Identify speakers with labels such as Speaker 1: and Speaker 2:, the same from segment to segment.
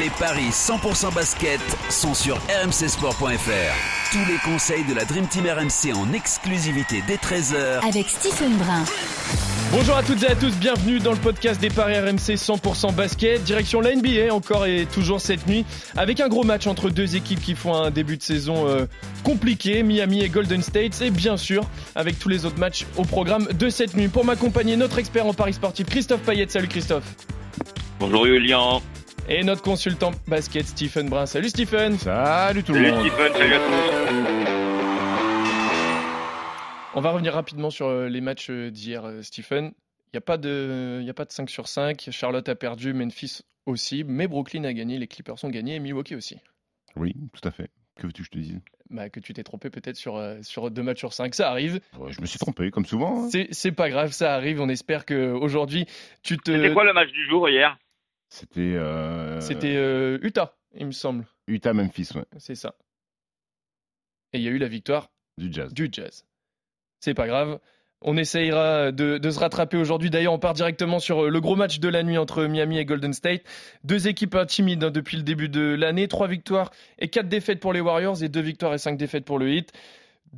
Speaker 1: Les paris 100% basket sont sur rmcsport.fr. Tous les conseils de la Dream Team RMC en exclusivité dès 13h
Speaker 2: Avec Stephen Brun.
Speaker 3: Bonjour à toutes et à tous, bienvenue dans le podcast des Paris RMC 100% basket. Direction la NBA encore et toujours cette nuit avec un gros match entre deux équipes qui font un début de saison euh, compliqué, Miami et Golden State et bien sûr avec tous les autres matchs au programme de cette nuit. Pour m'accompagner, notre expert en Paris sportif Christophe Payet. Salut Christophe.
Speaker 4: Bonjour Julien.
Speaker 3: Et notre consultant basket Stephen Brun. Salut Stephen.
Speaker 5: Salut tout le
Speaker 4: Salut
Speaker 5: monde.
Speaker 4: Stephen, salut à tous.
Speaker 3: On va revenir rapidement sur euh, les matchs euh, d'hier, euh, Stephen. Il n'y a, pas de- il y a pas de 5 sur 5. Charlotte a perdu, Memphis aussi. Mais Brooklyn a gagné, les Clippers ont gagné et Milwaukee aussi.
Speaker 5: Oui, tout à fait. Que veux-tu que je te dise?
Speaker 3: Bah, que tu t'es trompé peut-être sur, sur deux matchs sur 5. Ça arrive.
Speaker 5: Ouais, Je me suis trompé, comme souvent. hein.
Speaker 3: C'est c'est pas grave, ça arrive. On espère qu'aujourd'hui, tu te.
Speaker 4: C'était quoi le match du jour hier?
Speaker 5: C'était euh,
Speaker 3: C'était euh, Utah, il me semble.
Speaker 5: Utah-Memphis, ouais,
Speaker 3: C'est ça. Et il y a eu la victoire
Speaker 5: du jazz.
Speaker 3: du Jazz. C'est pas grave. On essayera de, de se rattraper aujourd'hui. D'ailleurs, on part directement sur euh, le gros match de la nuit entre Miami et Golden State. Deux équipes intimides hein, depuis le début de l'année. Trois victoires et quatre défaites pour les Warriors et deux victoires et cinq défaites pour le Heat.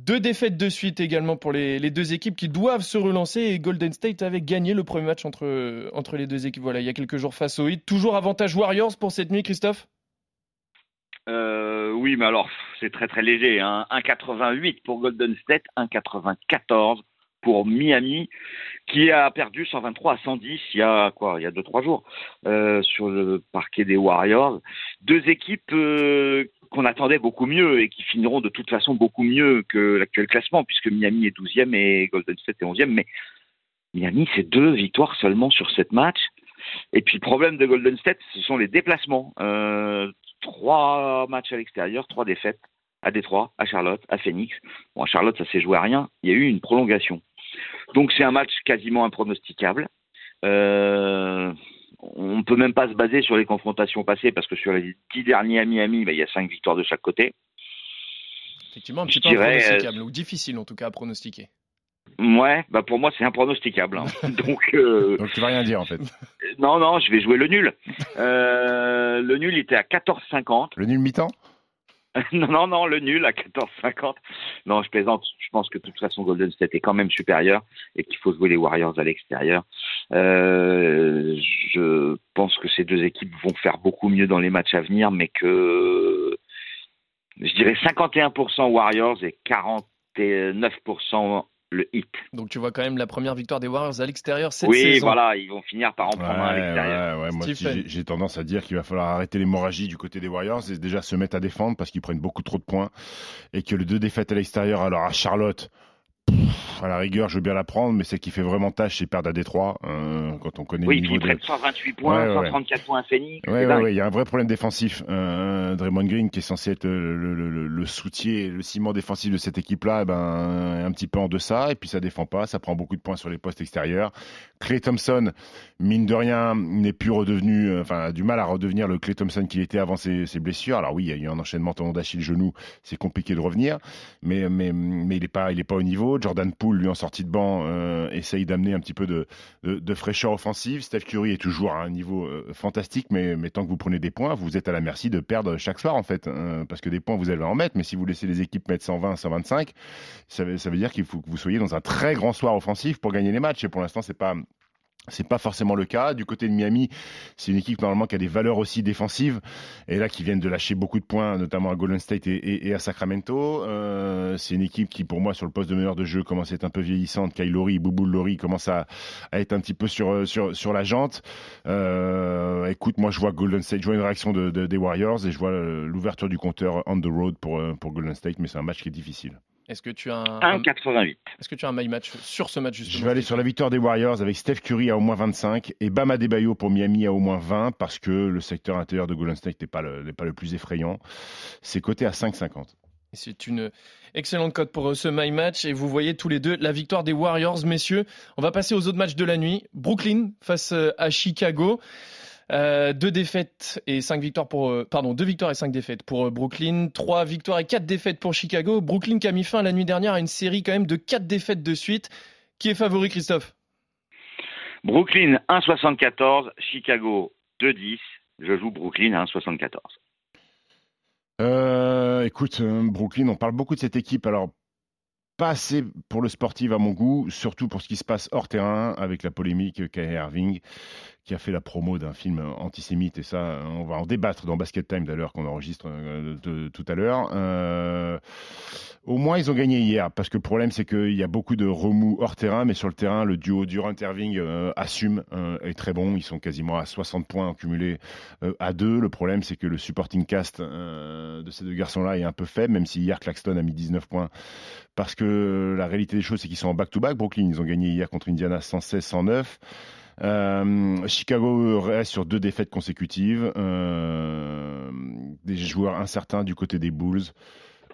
Speaker 3: Deux défaites de suite également pour les, deux équipes qui doivent se relancer. Et Golden State avait gagné le premier match entre, entre les deux équipes. Voilà, il y a quelques jours face au Heat. Toujours avantage Warriors pour cette nuit, Christophe?
Speaker 4: Euh, Oui, mais alors c'est très très léger. Hein. 1,88 pour Golden State, 1,94 pour Miami, qui a perdu 123 à 110 il y a quoi? Il y a deux trois jours euh, sur le parquet des Warriors. Deux équipes euh, qu'on attendait beaucoup mieux et qui finiront de toute façon beaucoup mieux que l'actuel classement, puisque Miami est 12e et Golden State est 11e. Mais Miami, c'est deux victoires seulement sur sept matchs. Et puis le problème de Golden State, ce sont les déplacements. Euh, trois matchs à l'extérieur, trois défaites à Détroit, à Charlotte, à Phoenix. Bon, à Charlotte, ça s'est joué à rien. Il y a eu une prolongation. Donc c'est un match quasiment impronosticable. Euh, on ne peut même pas se baser sur les confrontations passées parce que sur les dix derniers à Miami, bah, il y a cinq victoires de chaque côté.
Speaker 3: Effectivement, un
Speaker 4: Je
Speaker 3: petit peu
Speaker 4: dirais,
Speaker 3: impronosticable, ou difficile en tout cas à pronostiquer.
Speaker 4: Ouais, bah pour moi c'est impronosticable. hein. Donc euh,
Speaker 5: Donc tu vas rien dire en fait.
Speaker 4: non, non, je vais jouer le nul. Euh, le nul était à 14,50.
Speaker 5: Le nul mi-temps?
Speaker 4: non, non, non, le nul à 14,50. Non, je plaisante. Je pense que de toute façon, Golden State est quand même supérieur et qu'il faut jouer les Warriors à l'extérieur. Euh, je pense que ces deux équipes vont faire beaucoup mieux dans les matchs à venir, mais que je dirais 51% Warriors et 49% le Heat.
Speaker 3: Donc tu vois quand même la première victoire des Warriors à l'extérieur cette
Speaker 4: Oui,
Speaker 3: saison.
Speaker 4: voilà, ils vont finir par en prendre un à l'extérieur.
Speaker 5: ouais, ouais, Moi, j'ai tendance à dire qu'il va falloir arrêter l'hémorragie du côté des Warriors et déjà se mettre à défendre parce qu'ils prennent beaucoup trop de points et que les deux défaites à l'extérieur, alors à Charlotte, pff, à la rigueur, je veux bien la prendre, mais c'est qui fait vraiment tâche, c'est perdre à Détroit euh, quand on connaît
Speaker 4: Oui,
Speaker 5: le niveau de,
Speaker 4: prennent 128 points,
Speaker 5: Ouais, ouais, ouais.
Speaker 4: 134 points à Phoenix. C'est
Speaker 5: ouais, il y a un vrai problème défensif. Euh, Draymond Green, qui est censé être le, le, le, le soutien, le ciment défensif de cette équipe-là, eh ben, est un petit peu en deçà, et puis ça défend pas, ça prend beaucoup de points sur les postes extérieurs. Clay Thompson, mine de rien, n'est plus redevenu, euh, enfin, a du mal à redevenir le Clay Thompson qu'il était avant ses, ses blessures. Alors oui, il y a eu un enchaînement tendon d'Achille genou, c'est compliqué de revenir, mais, mais, mais il est pas, il est pas au niveau. Jordan Poole, lui, en sortie de banc, euh, essaye d'amener un petit peu de, fraîcheur offensive. Steph Curry est toujours à un niveau euh, fantastique, mais, tant que vous prenez des points, vous êtes à la merci de perdre chaque soir, en fait. hein, parce que des points, vous allez en mettre, mais si vous laissez les équipes mettre 120, 125, ça ça veut dire qu'il faut que vous soyez dans un très grand soir offensif pour gagner les matchs. Et pour l'instant, c'est pas. C'est pas forcément le cas. Du côté de Miami, c'est une équipe normalement qui a des valeurs aussi défensives et là qui viennent de lâcher beaucoup de points, notamment à Golden State et, à Sacramento. Euh, c'est une équipe qui, pour moi, sur le poste de meneur de jeu, commence à être un peu vieillissante. Kyle Lowry, Boubou Lowry commence à, être un petit peu sur la jante. Euh, écoute, moi je vois Golden State, je vois une réaction de, de- des Warriors et je vois euh, l'ouverture du compteur on the road pour Golden State, mais c'est un match qui est difficile.
Speaker 3: Est-ce que tu as un,
Speaker 4: 1,88.
Speaker 3: Est-ce que tu as un my match sur ce match justement
Speaker 5: Je vais aller sur la victoire des Warriors avec Steph Curry à au moins 25 et Bam Adebayo pour Miami à au moins 20 parce que le secteur intérieur de Golden State n'est pas, le, pas le plus effrayant. C'est coté à 5,50.
Speaker 3: C'est une excellente cote pour euh, ce My Match. Et vous voyez tous les deux la victoire des Warriors, messieurs. On va passer aux autres matchs de la nuit. Brooklyn face euh, à Chicago. Euh, deux défaites et cinq victoires pour pardon deux victoires et cinq défaites pour Brooklyn, trois victoires et quatre défaites pour Chicago. Brooklyn qui a mis fin la nuit dernière à une série quand même de quatre défaites de suite. Qui est favori, Christophe?
Speaker 4: Brooklyn 1,74, Chicago 2,10. Je joue Brooklyn à 1,74.
Speaker 5: Euh, écoute, euh, Brooklyn, on parle beaucoup de cette équipe. Alors, pas assez pour le sportif à mon goût, surtout pour ce qui se passe hors terrain avec la polémique Kyrie Irving qui a fait la promo d'un film antisémite et ça on va en débattre dans Basket Time d'ailleurs qu'on enregistre euh, tout à l'heure. Euh, au moins ils ont gagné hier parce que le problème c'est qu'il y a beaucoup de remous hors terrain mais sur le terrain le duo Durant Irving euh, assume est très bon, ils sont quasiment à 60 points cumulés à deux. Le problème c'est que le supporting cast de ces deux garçons là est un peu faible même si hier Claxton a mis 19 points parce que la réalité des choses c'est qu'ils sont en back-to-back. Brooklyn ils ont gagné hier contre Indiana 116-109. Euh, Chicago reste sur deux défaites consécutives. Euh, des joueurs incertains du côté des Bulls.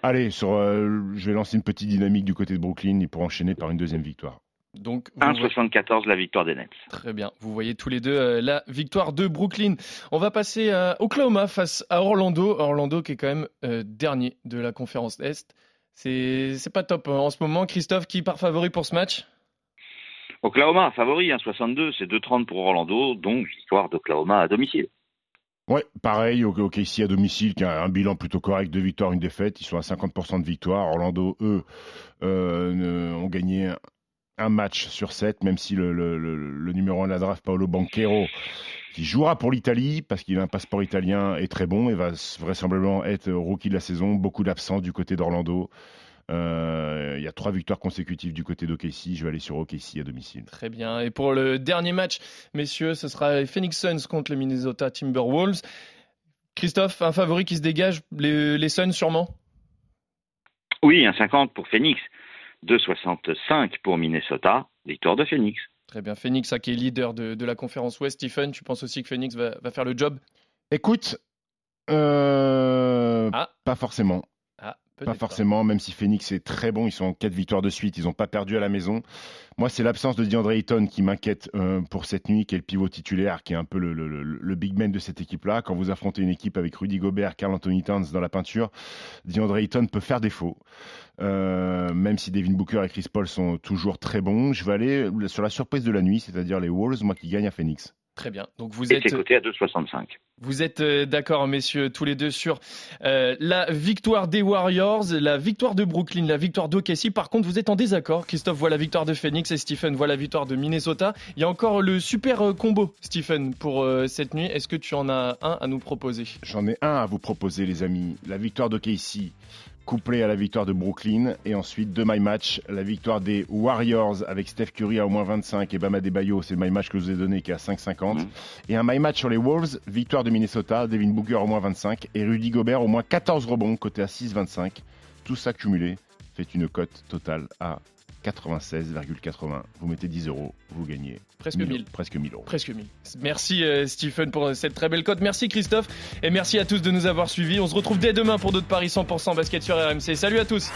Speaker 5: Allez, sur, euh, je vais lancer une petite dynamique du côté de Brooklyn pour enchaîner par une deuxième victoire.
Speaker 4: Donc 1,74 la victoire des Nets.
Speaker 3: Très bien. Vous voyez tous les deux la victoire de Brooklyn. On va passer à Oklahoma face à Orlando. Orlando qui est quand même dernier de la conférence Est. C'est pas top hein. en ce moment. Christophe, qui part favori pour ce match?
Speaker 4: Oklahoma, favori, 1,62, c'est 2,30 pour Orlando, donc victoire d'Oklahoma à domicile.
Speaker 5: Ouais, pareil, OK, ici à domicile, qui a un bilan plutôt correct, deux victoires, une défaite, ils sont à 50% de victoire. Orlando, eux, euh, ont gagné un match sur sept, même si le, numéro 1 de la draft, Paolo Banquero, qui jouera pour l'Italie, parce qu'il a un passeport italien, est très bon et va vraisemblablement être rookie de la saison. Beaucoup d'absents du côté d'Orlando. Euh, il y a trois victoires consécutives du côté d'OKC. Je vais aller sur OKC à domicile.
Speaker 3: Très bien. Et pour le dernier match, messieurs, ce sera Phoenix Suns contre les Minnesota Timberwolves. Christophe, un favori qui se dégage, les, Suns sûrement?
Speaker 4: Oui, un 50 pour Phoenix, 2,65 pour Minnesota, victoire de Phoenix.
Speaker 3: Très bien, Phoenix qui est leader de, la conférence Ouest. Stephen, tu penses aussi que Phoenix va, faire le job?
Speaker 5: Écoute, euh, ah. pas forcément. Pas forcément, même si Phoenix est très bon, ils sont en 4 victoires de suite, ils n'ont pas perdu à la maison. Moi, c'est l'absence de DeAndre Ayton qui m'inquiète euh, pour cette nuit, qui est le pivot titulaire, qui est un peu le, big man de cette équipe-là. Quand vous affrontez une équipe avec Rudy Gobert, Carl Anthony Towns dans la peinture, DeAndre Ayton peut faire défaut. Euh, même si Devin Booker et Chris Paul sont toujours très bons, je vais aller sur la surprise de la nuit, c'est-à-dire les Wolves, moi qui gagne à Phoenix.
Speaker 3: Très bien. Donc vous êtes.
Speaker 4: coté à 2,65.
Speaker 3: Vous êtes euh, d'accord, messieurs, tous les deux, sur euh, la victoire des Warriors, la victoire de Brooklyn, la victoire d'OKC. Par contre, vous êtes en désaccord. Christophe voit la victoire de Phoenix et Stephen voit la victoire de Minnesota. Il y a encore le super euh, combo, Stephen, pour cette nuit. Est-ce que tu en as un à nous proposer?
Speaker 5: J'en ai un à vous proposer, les amis. La victoire d'OKC couplé à la victoire de Brooklyn. Et ensuite, de my match, la victoire des Warriors avec Steph Curry à au moins 25 et Bama Debayo, c'est le my match que je vous ai donné qui est à 5,50. Mm. Et un my match sur les Wolves, victoire de Minnesota, Devin Booker au moins 25 et Rudy Gobert au moins 14 rebonds, côté à 6,25. Tout ça cumulé fait une cote totale à 96,80. Vous mettez 10 euros, vous gagnez
Speaker 3: presque 1000.
Speaker 5: Presque 1000 euros.
Speaker 3: Presque 1000. Merci euh, Stephen pour cette très belle cote. Merci Christophe. Et merci à tous de nous avoir suivis. On se retrouve dès demain pour d'autres paris 100% basket sur RMC. Salut à tous.